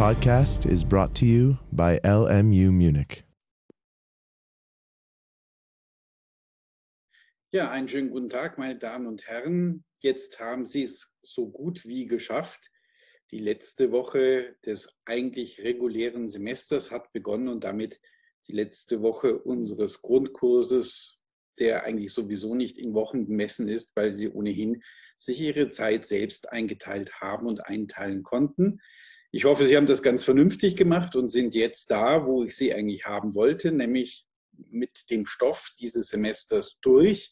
podcast is brought to you by LMU Munich. Ja, einen schönen guten Tag, meine Damen und Herren. Jetzt haben Sie es so gut wie geschafft. Die letzte Woche des eigentlich regulären Semesters hat begonnen und damit die letzte Woche unseres Grundkurses, der eigentlich sowieso nicht in Wochen bemessen ist, weil Sie ohnehin sich Ihre Zeit selbst eingeteilt haben und einteilen konnten. Ich hoffe, Sie haben das ganz vernünftig gemacht und sind jetzt da, wo ich Sie eigentlich haben wollte, nämlich mit dem Stoff dieses Semesters durch.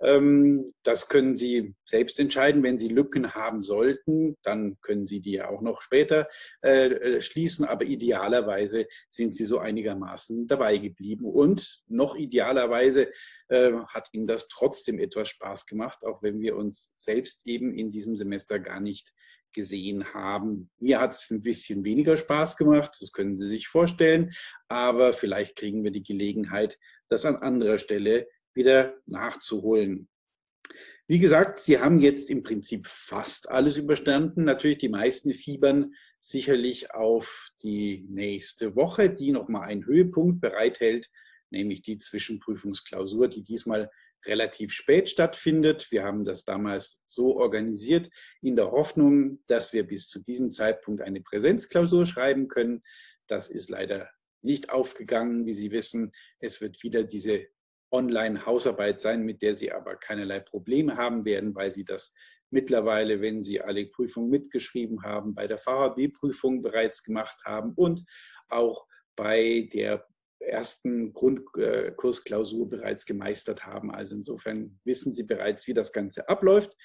Ähm, das können Sie selbst entscheiden. Wenn Sie Lücken haben sollten, dann können Sie die ja auch noch später äh, äh, schließen. Aber idealerweise sind Sie so einigermaßen dabei geblieben. Und noch idealerweise äh, hat Ihnen das trotzdem etwas Spaß gemacht, auch wenn wir uns selbst eben in diesem Semester gar nicht gesehen haben. Mir hat es ein bisschen weniger Spaß gemacht, das können Sie sich vorstellen, aber vielleicht kriegen wir die Gelegenheit, das an anderer Stelle wieder nachzuholen. Wie gesagt, Sie haben jetzt im Prinzip fast alles überstanden. Natürlich die meisten fiebern sicherlich auf die nächste Woche, die nochmal einen Höhepunkt bereithält, nämlich die Zwischenprüfungsklausur, die diesmal relativ spät stattfindet. Wir haben das damals so organisiert, in der Hoffnung, dass wir bis zu diesem Zeitpunkt eine Präsenzklausur schreiben können. Das ist leider nicht aufgegangen, wie Sie wissen. Es wird wieder diese Online-Hausarbeit sein, mit der Sie aber keinerlei Probleme haben werden, weil Sie das mittlerweile, wenn Sie alle Prüfungen mitgeschrieben haben, bei der VHB-Prüfung bereits gemacht haben und auch bei der ersten Grundkursklausur bereits gemeistert haben. Also insofern wissen Sie bereits, wie das Ganze abläuft.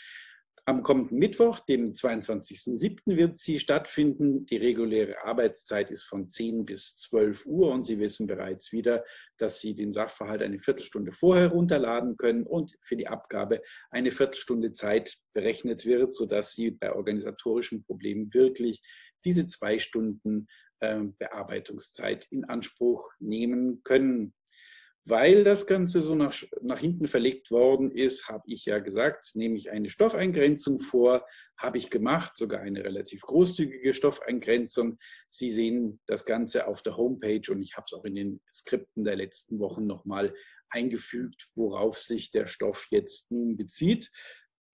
Am kommenden Mittwoch, dem 22.07., wird sie stattfinden. Die reguläre Arbeitszeit ist von 10 bis 12 Uhr und Sie wissen bereits wieder, dass Sie den Sachverhalt eine Viertelstunde vorher runterladen können und für die Abgabe eine Viertelstunde Zeit berechnet wird, sodass Sie bei organisatorischen Problemen wirklich diese zwei Stunden Bearbeitungszeit in Anspruch nehmen können. Weil das Ganze so nach, nach hinten verlegt worden ist, habe ich ja gesagt, nehme ich eine Stoffeingrenzung vor, habe ich gemacht, sogar eine relativ großzügige Stoffeingrenzung. Sie sehen das Ganze auf der Homepage und ich habe es auch in den Skripten der letzten Wochen nochmal eingefügt, worauf sich der Stoff jetzt nun bezieht.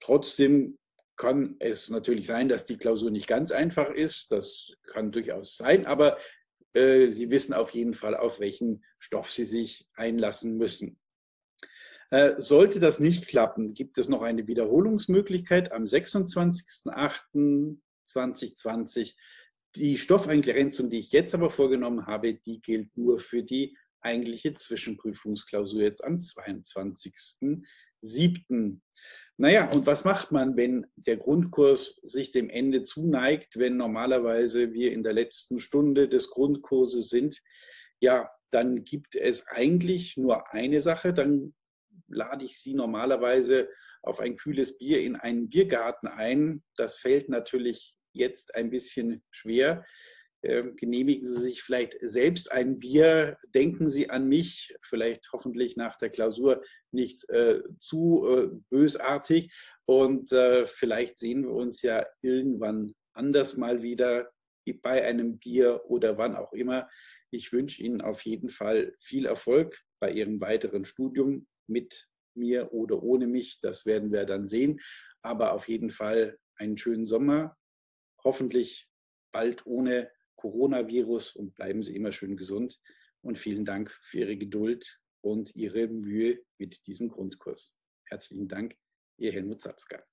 Trotzdem kann es natürlich sein, dass die Klausur nicht ganz einfach ist. Das kann durchaus sein, aber äh, Sie wissen auf jeden Fall, auf welchen Stoff Sie sich einlassen müssen. Äh, sollte das nicht klappen, gibt es noch eine Wiederholungsmöglichkeit am 26.08.2020. Die Stoffeingrenzung, die ich jetzt aber vorgenommen habe, die gilt nur für die eigentliche Zwischenprüfungsklausur jetzt am 22.07. Naja, und was macht man, wenn der Grundkurs sich dem Ende zuneigt, wenn normalerweise wir in der letzten Stunde des Grundkurses sind? Ja, dann gibt es eigentlich nur eine Sache. Dann lade ich Sie normalerweise auf ein kühles Bier in einen Biergarten ein. Das fällt natürlich jetzt ein bisschen schwer. Ähm, genehmigen Sie sich vielleicht selbst ein Bier, denken Sie an mich, vielleicht hoffentlich nach der Klausur nicht äh, zu äh, bösartig und äh, vielleicht sehen wir uns ja irgendwann anders mal wieder bei einem Bier oder wann auch immer. Ich wünsche Ihnen auf jeden Fall viel Erfolg bei Ihrem weiteren Studium mit mir oder ohne mich. Das werden wir dann sehen. Aber auf jeden Fall einen schönen Sommer. Hoffentlich bald ohne Coronavirus und bleiben Sie immer schön gesund. Und vielen Dank für Ihre Geduld und Ihre Mühe mit diesem Grundkurs. Herzlichen Dank, Ihr Helmut Satzka.